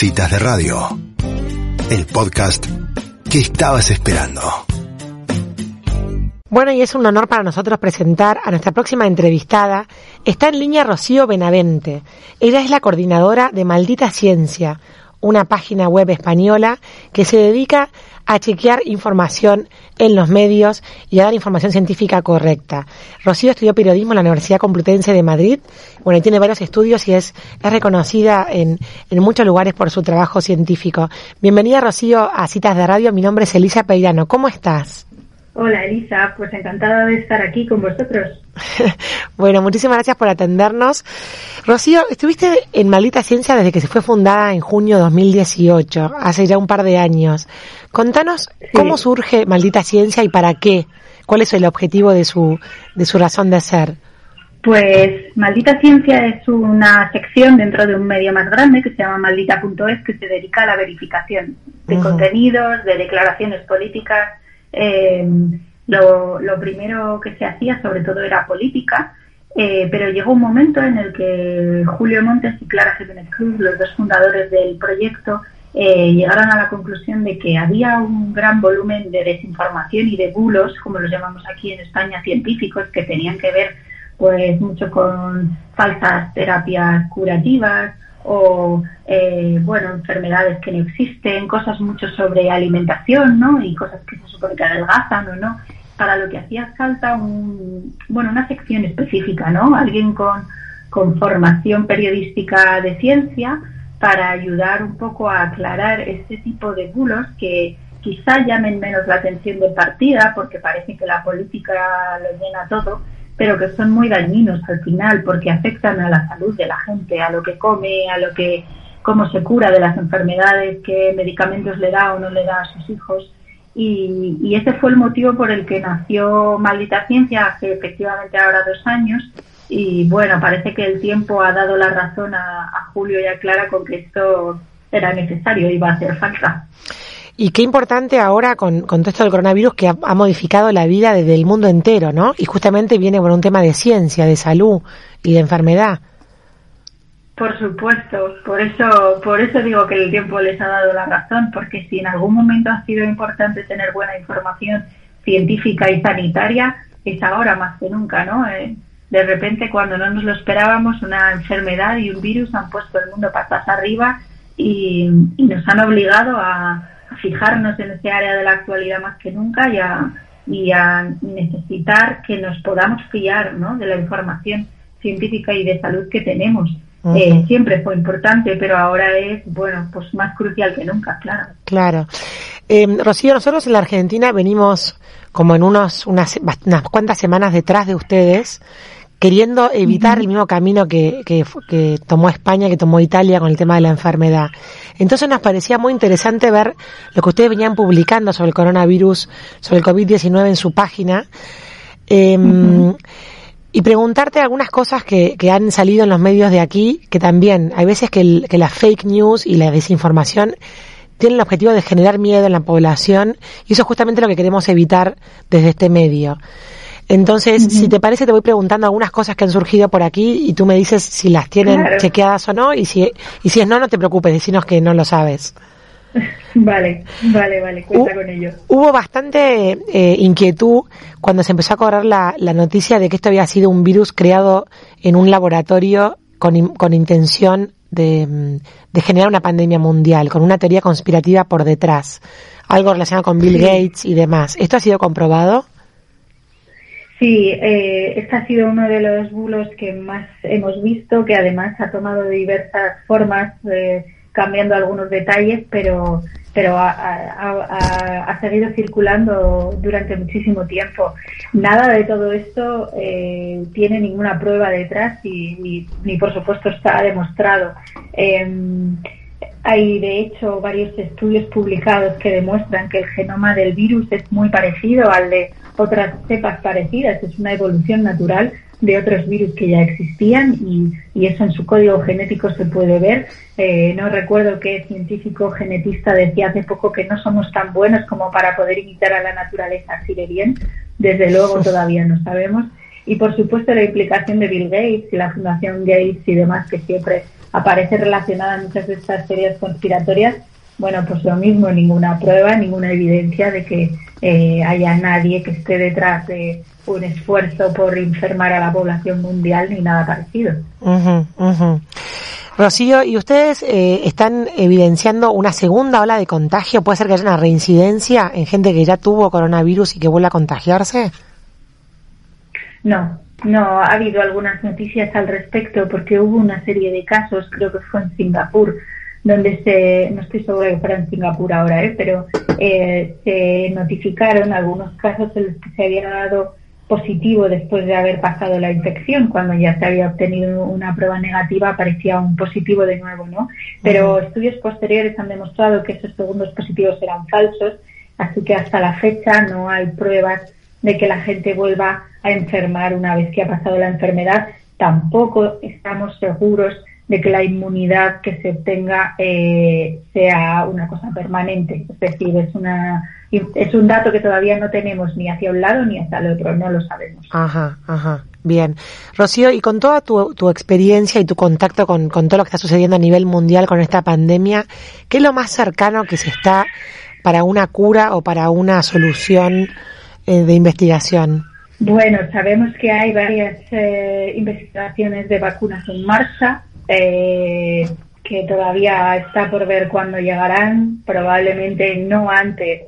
Citas de Radio, el podcast que estabas esperando. Bueno, y es un honor para nosotros presentar a nuestra próxima entrevistada. Está en línea Rocío Benavente. Ella es la coordinadora de Maldita Ciencia, una página web española que se dedica a chequear información en los medios y a dar información científica correcta. Rocío estudió periodismo en la Universidad Complutense de Madrid, bueno, y tiene varios estudios y es, es reconocida en, en muchos lugares por su trabajo científico. Bienvenida, Rocío, a Citas de Radio. Mi nombre es Elisa Peirano. ¿Cómo estás? Hola Elisa, pues encantada de estar aquí con vosotros. bueno, muchísimas gracias por atendernos. Rocío, estuviste en Maldita Ciencia desde que se fue fundada en junio de 2018, hace ya un par de años. Contanos cómo surge Maldita Ciencia y para qué. ¿Cuál es el objetivo de su, de su razón de ser? Pues Maldita Ciencia es una sección dentro de un medio más grande que se llama Maldita.es que se dedica a la verificación de contenidos, de declaraciones políticas eh, lo, primero que se hacía sobre todo era política, eh, pero llegó un momento en el que Julio Montes y Clara Jiménez Cruz, los dos fundadores del proyecto, eh, llegaron a la conclusión de que había un gran volumen de desinformación y de bulos, como los llamamos aquí en España, científicos, que tenían que ver pues mucho con falsas terapias curativas o eh, bueno enfermedades que no existen cosas mucho sobre alimentación no y cosas que se supone que adelgazan o no. Para lo que hacía falta un, bueno una sección específica no alguien con, con formación periodística de ciencia para ayudar un poco a aclarar este tipo de bulos que quizá llamen menos la atención de partida porque parece que la política lo llena todo pero que son muy dañinos al final porque afectan a la salud de la gente, a lo que come, a lo que cómo se cura de las enfermedades, qué medicamentos le da o no le da a sus hijos. Y, ese fue el motivo por el que nació Maldita Ciencia hace efectivamente ahora dos años. Y bueno, parece que el tiempo ha dado la razón a, a Julio y a Clara con que esto era necesario, iba a hacer falta. Y qué importante ahora con, con todo del coronavirus que ha, modificado la vida desde el mundo entero, ¿no? Y justamente viene por un tema de ciencia, de salud y de enfermedad. Por supuesto, por eso, por eso digo que el tiempo les ha dado la razón, porque si en algún momento ha sido importante tener buena información científica y sanitaria, es ahora más que nunca, ¿no? Eh, de repente, cuando no nos lo esperábamos, una enfermedad y un virus han puesto el mundo patas arriba y nos han obligado a, fijarnos en ese área de la actualidad más que nunca y a, y a necesitar que nos podamos fiar ¿no? de la información científica y de salud que tenemos. Eh, siempre fue importante, pero ahora es, bueno, pues más crucial que nunca, claro. Claro. Eh, Rocío, nosotros en la Argentina venimos como en unos, unas, unas cuantas semanas detrás de ustedes queriendo evitar el mismo camino que, que, que, tomó España, que tomó Italia con el tema de la enfermedad. Entonces nos parecía muy interesante ver lo que ustedes venían publicando sobre el coronavirus, sobre el COVID-19 en su página. Em, y preguntarte algunas cosas que, que, han salido en los medios de aquí, que también hay veces que, el, que la fake news y la desinformación tienen el objetivo de generar miedo en la población y eso es justamente lo que queremos evitar desde este medio. Entonces, si te parece, te voy preguntando algunas cosas que han surgido por aquí y tú me dices si las tienen chequeadas o no y si, y si es no, no te preocupes, decinos que no lo sabes. Vale, vale, vale, cuenta con ello. Hubo bastante eh, inquietud cuando se empezó a correr la, la, noticia de que esto había sido un virus creado en un laboratorio con, con intención de, mm, de, generar una pandemia mundial, con una teoría conspirativa por detrás, algo relacionado con Bill Gates y demás. ¿Esto ha sido comprobado? Sí, eh, este ha sido uno de los bulos que más hemos visto, que además ha tomado diversas formas, eh, cambiando algunos detalles, pero, pero ha, seguido circulando durante muchísimo tiempo. Nada de todo esto eh, tiene ninguna prueba detrás y, ni por supuesto está demostrado. Hay de hecho varios estudios publicados que demuestran que el genoma del virus es muy parecido al de otras cepas parecidas, es una evolución natural de otros virus que ya existían y, eso en su código genético se puede ver. Eh, no recuerdo qué científico genetista decía hace poco que no somos tan buenos como para poder imitar a la naturaleza así de bien. Desde luego todavía no sabemos. Y por supuesto la implicación de Bill Gates y la Fundación Gates y demás que siempre aparece relacionada muchas de estas teorías conspiratorias, bueno, pues lo mismo, ninguna prueba, ninguna evidencia de que eh, haya nadie que esté detrás de un esfuerzo por enfermar a la población mundial ni nada parecido. Rocío, ¿y ustedes eh, están evidenciando una segunda ola de contagio? ¿Puede ser que haya una reincidencia en gente que ya tuvo coronavirus y que vuelva a contagiarse? No, no, ha habido algunas noticias al respecto porque hubo una serie de casos, creo que fue en Singapur, donde se, no estoy segura que fuera en Singapur ahora, ¿eh? pero eh, se notificaron algunos casos en los que se había dado positivo después de haber pasado la infección. Cuando ya se había obtenido una prueba negativa aparecía un positivo de nuevo, ¿no? Pero estudios posteriores han demostrado que esos segundos positivos eran falsos, así que hasta la fecha no hay pruebas de que la gente vuelva a enfermar una vez que ha pasado la enfermedad. Tampoco estamos seguros de que la inmunidad que se obtenga eh, sea una cosa permanente. Es decir, es una es un dato que todavía no tenemos ni hacia un lado ni hacia el otro, no lo sabemos. Ajá, ajá. Bien. Rocío, y con toda tu, tu experiencia y tu contacto con, con, todo lo que está sucediendo a nivel mundial con esta pandemia, ¿qué es lo más cercano que se está para una cura o para una solución eh, de investigación? Bueno, sabemos que hay varias eh, investigaciones de vacunas en marcha. Eh, que todavía está por ver cuándo llegarán, probablemente no antes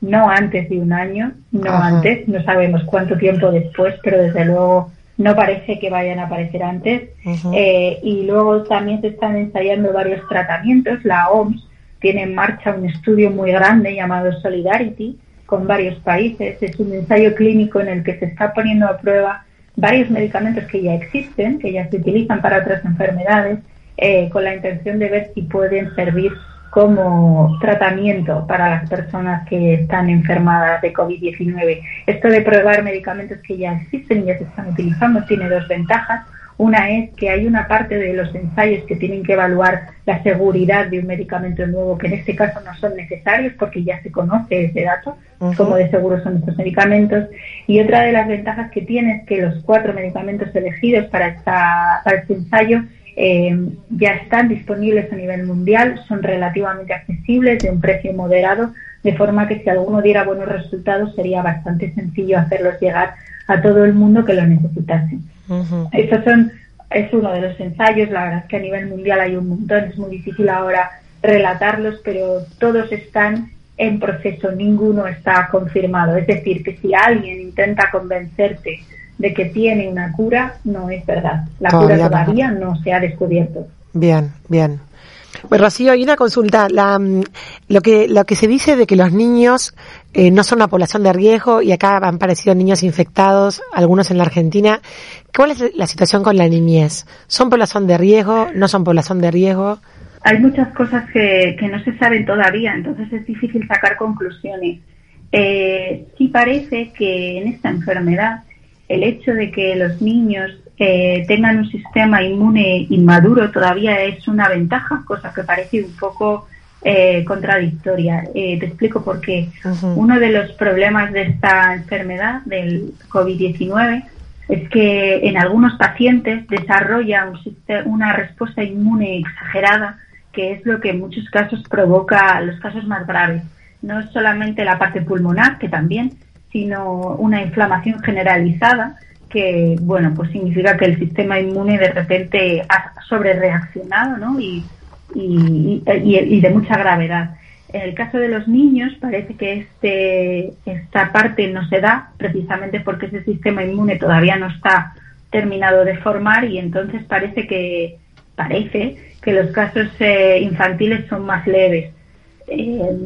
no antes de un año, no antes, no sabemos cuánto tiempo después, pero desde luego no parece que vayan a aparecer antes. Eh, y luego también se están ensayando varios tratamientos. La OMS tiene en marcha un estudio muy grande llamado Solidarity con varios países. Es un ensayo clínico en el que se está poniendo a prueba varios medicamentos que ya existen, que ya se utilizan para otras enfermedades, eh, con la intención de ver si pueden servir como tratamiento para las personas que están enfermadas de COVID-19. Esto de probar medicamentos que ya existen y ya se están utilizando tiene dos ventajas. Una es que hay una parte de los ensayos que tienen que evaluar la seguridad de un medicamento nuevo, que en este caso no son necesarios porque ya se conoce ese dato, como de seguro son estos medicamentos. Y otra de las ventajas que tiene es que los cuatro medicamentos elegidos para, esta, para este ensayo eh, ya están disponibles a nivel mundial, son relativamente accesibles, de un precio moderado, de forma que si alguno diera buenos resultados sería bastante sencillo hacerlos llegar a todo el mundo que lo necesitase. Estos son, es uno de los ensayos, la verdad es que a nivel mundial hay un montón, es muy difícil ahora relatarlos, pero todos están en proceso, ninguno está confirmado. Es decir, que si alguien intenta convencerte de que tiene una cura no es verdad. La cura todavía no. se ha descubierto. Bien, bien. Pues Rocío, hay una consulta. La, mm, lo que lo que se dice de que los niños eh, no son una población de riesgo y acá han aparecido niños infectados, algunos en la Argentina. ¿Cuál es la situación con la niñez? ¿Son población de riesgo? ¿No son población de riesgo? Hay muchas cosas que, que no se saben todavía, entonces es difícil sacar conclusiones. Eh, sí parece que en esta enfermedad el hecho de que los niños eh, tengan un sistema inmune inmaduro todavía es una ventaja, cosa que parece un poco eh, contradictoria. Eh, te explico por qué. Uno de los problemas de esta enfermedad, del COVID-19, es que en algunos pacientes desarrolla una respuesta inmune exagerada, que es lo que en muchos casos provoca los casos más graves. No es solamente la parte pulmonar, que también, sino una inflamación generalizada que, bueno, pues significa que el sistema inmune de repente ha sobrereaccionado, ¿no? Y, y, y, de mucha gravedad. En el caso de los niños parece que este, esta parte no se da precisamente porque ese sistema inmune todavía no está terminado de formar y entonces parece que parece que los casos eh, infantiles son más leves. Eh,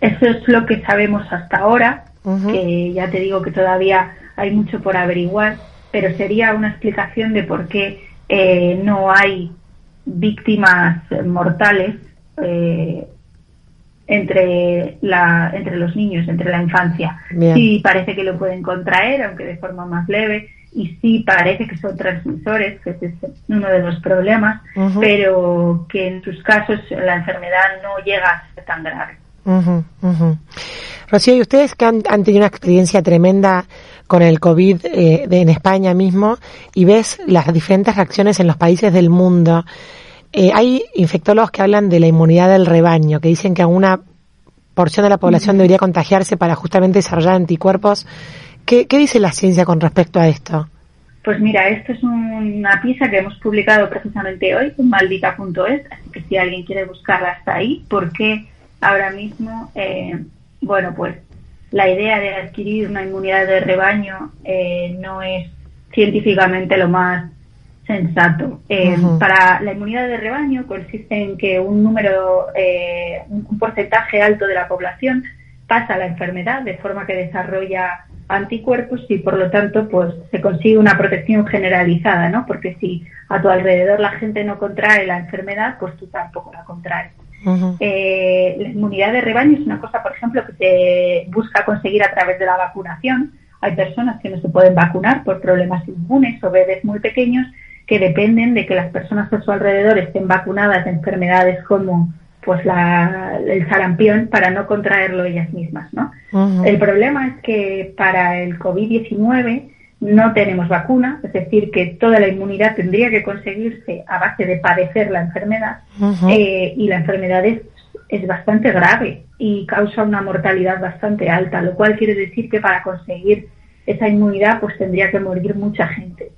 eso es lo que sabemos hasta ahora, que ya te digo que todavía hay mucho por averiguar, pero sería una explicación de por qué eh, no hay víctimas mortales eh, entre, la, entre los niños, entre la infancia. Sí parece que lo pueden contraer, aunque de forma más leve, y sí parece que son transmisores, que ese es uno de los problemas, pero que en sus casos la enfermedad no llega a ser tan grave. Rocío, y ustedes que han, tenido una experiencia tremenda con el COVID eh, en España mismo y ves las diferentes reacciones en los países del mundo, eh, hay infectólogos que hablan de la inmunidad del rebaño, que dicen que alguna porción de la población debería contagiarse para justamente desarrollar anticuerpos. ¿Qué, ¿Qué dice la ciencia con respecto a esto? Pues mira, esto es una pieza que hemos publicado precisamente hoy en maldita.es, así que si alguien quiere buscarla está ahí, porque ahora mismo, eh, bueno, pues la idea de adquirir una inmunidad de rebaño eh, no es científicamente lo más sensato. Eh, para la inmunidad de rebaño consiste en que un número, un porcentaje alto de la población pasa la enfermedad de forma que desarrolla anticuerpos y por lo tanto pues se consigue una protección generalizada, ¿no? Porque si a tu alrededor la gente no contrae la enfermedad, pues tú tampoco la contraes. Eh, la inmunidad de rebaño es una cosa, por ejemplo, que se busca conseguir a través de la vacunación. Hay personas que no se pueden vacunar por problemas inmunes o bebés muy pequeños que dependen de que las personas a su alrededor estén vacunadas de enfermedades como pues la, el sarampión para no contraerlo ellas mismas, ¿no? El problema es que para el COVID-19 no tenemos vacuna, es decir, que toda la inmunidad tendría que conseguirse a base de padecer la enfermedad eh, y la enfermedad es, es bastante grave y causa una mortalidad bastante alta, lo cual quiere decir que para conseguir esa inmunidad pues tendría que morir mucha gente.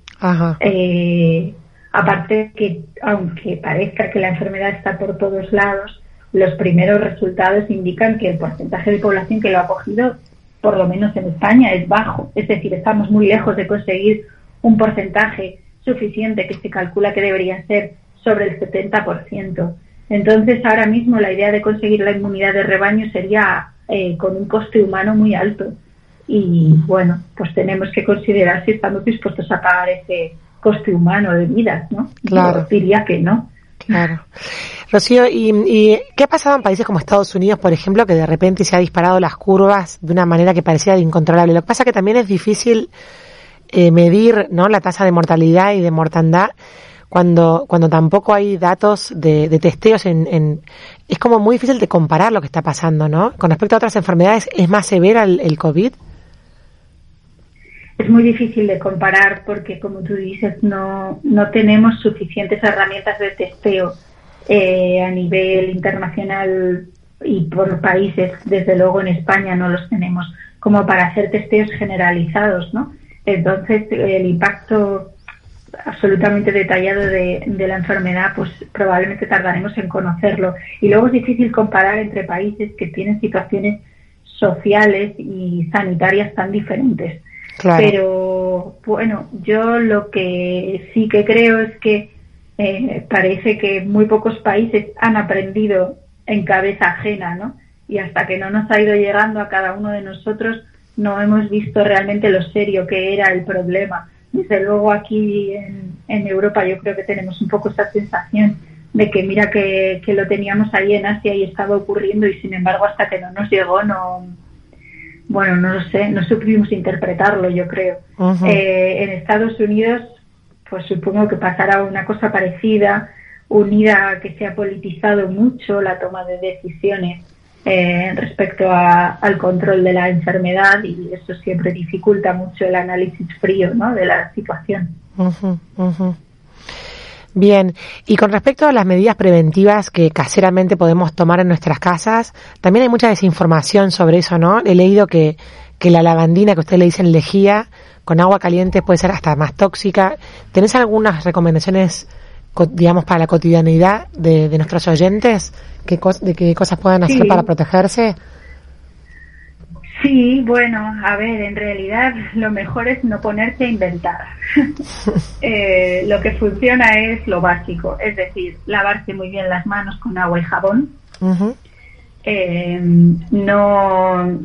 Eh, Aparte que, aunque parezca que la enfermedad está por todos lados, los primeros resultados indican que el porcentaje de población que lo ha cogido, por lo menos en España, es bajo. Es decir, estamos muy lejos de conseguir un porcentaje suficiente que se calcula que debería ser sobre el 70%. Entonces, ahora mismo la idea de conseguir la inmunidad de rebaño sería eh, con un coste humano muy alto. Y bueno, pues tenemos que considerar si estamos dispuestos a pagar ese, coste humano de vidas, ¿no? Claro. diría que no. Claro. Rocío, ¿y, qué ha pasado en países como Estados Unidos, por ejemplo, que de repente se ha disparado las curvas de una manera que parecía incontrolable? Lo que pasa es que también es difícil eh, medir ¿no? la tasa de mortalidad y de mortandad cuando, cuando tampoco hay datos de, testeos en, en, Es como muy difícil de comparar lo que está pasando, ¿no? Con respecto a otras enfermedades, ¿es más severa el, el COVID? es muy difícil de comparar porque, como tú dices, no, no tenemos suficientes herramientas de testeo eh, a nivel internacional y por países, desde luego en España no los tenemos, como para hacer testeos generalizados, ¿no? Entonces, el impacto absolutamente detallado de, de, la enfermedad, pues probablemente tardaremos en conocerlo. Y luego es difícil comparar entre países que tienen situaciones sociales y sanitarias tan diferentes. Pero bueno, yo lo que sí que creo es que eh, parece que muy pocos países han aprendido en cabeza ajena, ¿no? Y hasta que no nos ha ido llegando a cada uno de nosotros, no hemos visto realmente lo serio que era el problema. Desde luego aquí en, en Europa yo creo que tenemos un poco esa sensación de que mira que, que lo teníamos ahí en Asia y estaba ocurriendo y sin embargo hasta que no nos llegó no, bueno, no lo sé, no supimos interpretarlo, yo creo. Eh, en Estados Unidos, pues supongo que pasará una cosa parecida, unida a que se ha politizado mucho la toma de decisiones eh, respecto al control de la enfermedad y eso siempre dificulta mucho el análisis frío ¿no? de la situación. Bien, y con respecto a las medidas preventivas que caseramente podemos tomar en nuestras casas, también hay mucha desinformación sobre eso, ¿no? He leído que, que la lavandina que usted le dicen lejía con agua caliente puede ser hasta más tóxica. ¿Tenés algunas recomendaciones, digamos, para la cotidianidad de, de nuestros oyentes? ¿Qué ¿De qué cosas puedan hacer para protegerse? Sí, bueno, a ver, en realidad lo mejor es no ponerse a inventar. Eh, lo que funciona es lo básico, es decir, lavarse muy bien las manos con agua y jabón, eh, no,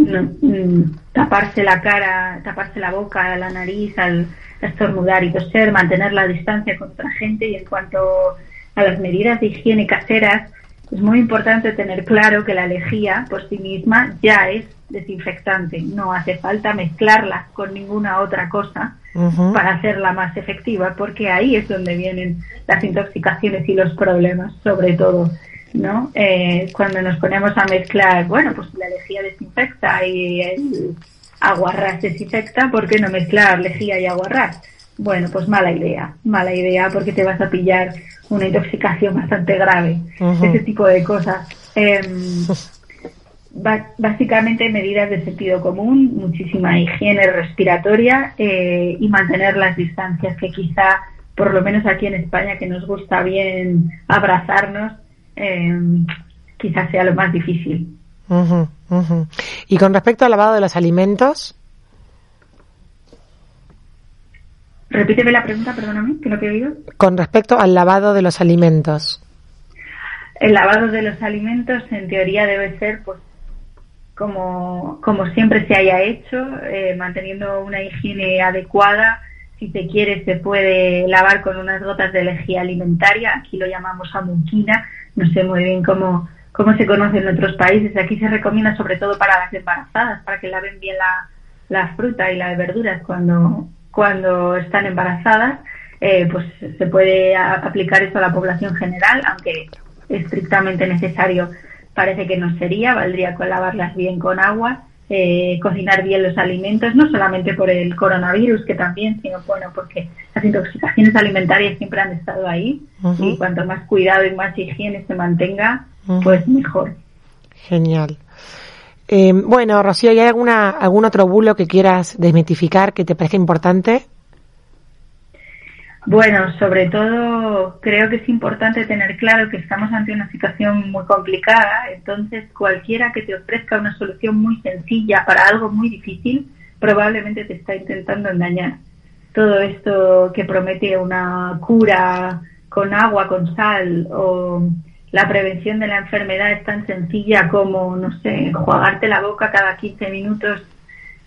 mm, taparse la cara, taparse la boca, la nariz al estornudar y toser, mantener la distancia con otra gente y en cuanto a las medidas de higiene caseras, es muy importante tener claro que la lejía por sí misma ya es desinfectante. No hace falta mezclarla con ninguna otra cosa para hacerla más efectiva, porque ahí es donde vienen las intoxicaciones y los problemas, sobre todo. ¿No? Eh, cuando nos ponemos a mezclar, bueno, pues la lejía desinfecta y el aguarrás desinfecta, ¿por qué no mezclar lejía y aguarrás? Bueno, pues mala idea, mala idea porque te vas a pillar una intoxicación bastante grave, ese tipo de cosas. Em, básicamente medidas de sentido común, muchísima higiene respiratoria eh, y mantener las distancias que quizá, por lo menos aquí en España, que nos gusta bien abrazarnos, em, quizás sea lo más difícil. Y con respecto al lavado de los alimentos, Repíteme la pregunta, perdóname, que no te he oído. Con respecto al lavado de los alimentos. El lavado de los alimentos, en teoría, debe ser, pues, como, como siempre se haya hecho, eh, manteniendo una higiene adecuada. Si se quiere, se puede lavar con unas gotas de lejía alimentaria. Aquí lo llamamos amuquina. No sé muy bien cómo, cómo se conoce en otros países. Aquí se recomienda sobre todo para las embarazadas, para que laven bien la, la fruta y las verduras cuando, cuando están embarazadas, eh, pues se puede aplicar esto a la población general, aunque estrictamente necesario parece que no sería, valdría con lavarlas bien con agua, eh, cocinar bien los alimentos, no solamente por el coronavirus, que también, sino bueno, porque las intoxicaciones alimentarias siempre han estado ahí y cuanto más cuidado y más higiene se mantenga, pues mejor. Genial. Eh, bueno, Rocío, ¿hay alguna, algún otro bulo que quieras desmitificar que te parezca importante? Bueno, sobre todo creo que es importante tener claro que estamos ante una situación muy complicada, entonces cualquiera que te ofrezca una solución muy sencilla para algo muy difícil probablemente te está intentando engañar. Todo esto que promete una cura con agua, con sal o la prevención de la enfermedad es tan sencilla como, no sé, jugarte la boca cada 15 minutos.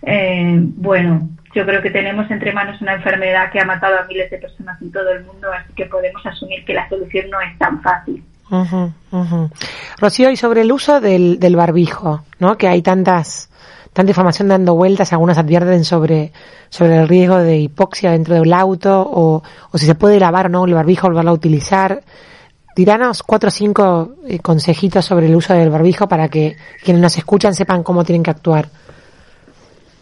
Eh, bueno, yo creo que tenemos entre manos una enfermedad que ha matado a miles de personas en todo el mundo, así que podemos asumir que la solución no es tan fácil. Rocío, y sobre el uso del, del barbijo, ¿no? Que hay tantas tanta información dando vueltas, algunas advierten sobre, sobre el riesgo de hipoxia dentro del auto o, o si se puede lavar o no el barbijo, volverlo a utilizar. Tiranos cuatro o cinco eh, consejitos sobre el uso del barbijo para que quienes nos escuchan sepan cómo tienen que actuar.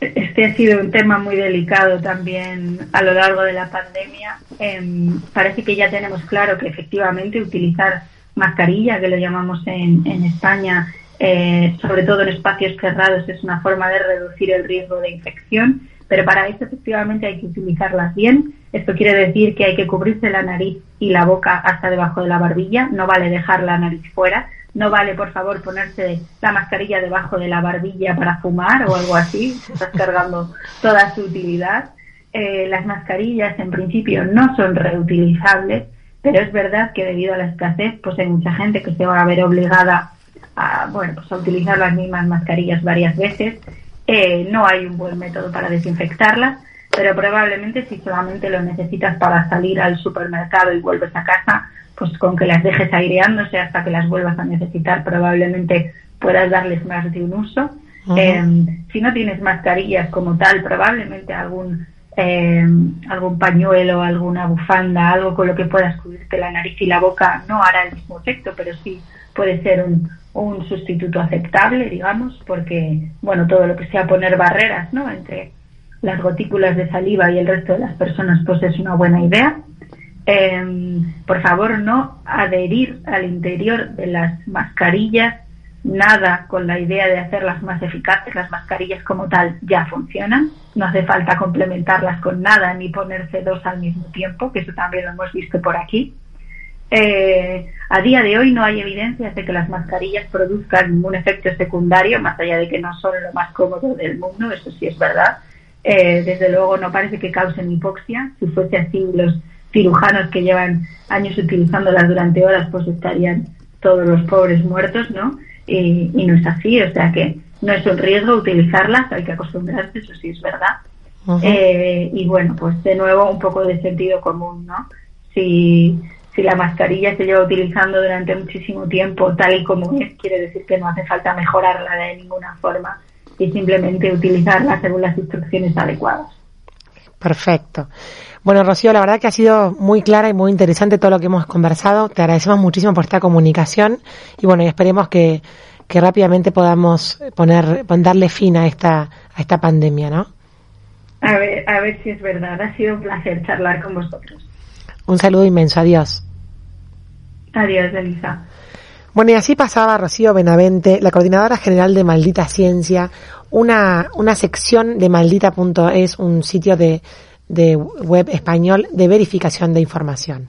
Este ha sido un tema muy delicado también a lo largo de la pandemia. Em, parece que ya tenemos claro que efectivamente utilizar mascarilla, que lo llamamos en, España, eh, sobre todo en espacios cerrados, es una forma de reducir el riesgo de infección pero para eso efectivamente hay que utilizarlas bien. Esto quiere decir que hay que cubrirse la nariz y la boca hasta debajo de la barbilla, no vale dejar la nariz fuera, no vale por favor ponerse la mascarilla debajo de la barbilla para fumar o algo así, estás cargando toda su utilidad. Eh, las mascarillas en principio no son reutilizables, pero es verdad que debido a la escasez, pues hay mucha gente que se va a ver obligada a, bueno, pues a utilizar las mismas mascarillas varias veces eh, no hay un buen método para desinfectarlas, pero probablemente si solamente lo necesitas para salir al supermercado y vuelves a casa, pues con que las dejes aireándose hasta que las vuelvas a necesitar, probablemente puedas darles más de un uso. Em, si no tienes mascarillas como tal, probablemente algún eh, algún pañuelo, alguna bufanda, algo con lo que puedas cubrirte la nariz y la boca no hará el mismo efecto, pero sí puede ser un, un sustituto aceptable, digamos, porque, bueno, todo lo que sea poner barreras, ¿no? Entre las gotículas de saliva y el resto de las personas, pues es una buena idea. Em, por favor, no adherir al interior de las mascarillas nada con la idea de hacerlas más eficaces. Las mascarillas como tal ya funcionan. No hace falta complementarlas con nada ni ponerse dos al mismo tiempo, que eso también lo hemos visto por aquí. Eh, a día de hoy no hay evidencias de que las mascarillas produzcan ningún efecto secundario, más allá de que no son lo más cómodo del mundo, eso sí es verdad. Eh, desde luego no parece que causen hipoxia. Si fuese así, los cirujanos que llevan años utilizándolas durante horas, pues estarían todos los pobres muertos, ¿no? Y, no es así, o sea que no es un riesgo utilizarlas, hay que acostumbrarse, eso sí es verdad. Eh, y bueno, pues de nuevo un poco de sentido común, ¿no? Si si la mascarilla se lleva utilizando durante muchísimo tiempo tal y como es, quiere decir que no hace falta mejorarla de ninguna forma y simplemente utilizarla según las instrucciones adecuadas. Perfecto. Bueno, Rocío, la verdad que ha sido muy clara y muy interesante todo lo que hemos conversado. Te agradecemos muchísimo por esta comunicación y bueno, esperemos que, que rápidamente podamos poner, darle fin a esta, a esta pandemia, ¿no? A ver, a ver si es verdad. Ha sido un placer charlar con vosotros. Un saludo inmenso. Adiós. Adiós, Elisa. Bueno, y así pasaba Rocío Benavente, la coordinadora general de Maldita Ciencia, una, una sección de maldita.es, un sitio de, de web español de verificación de información.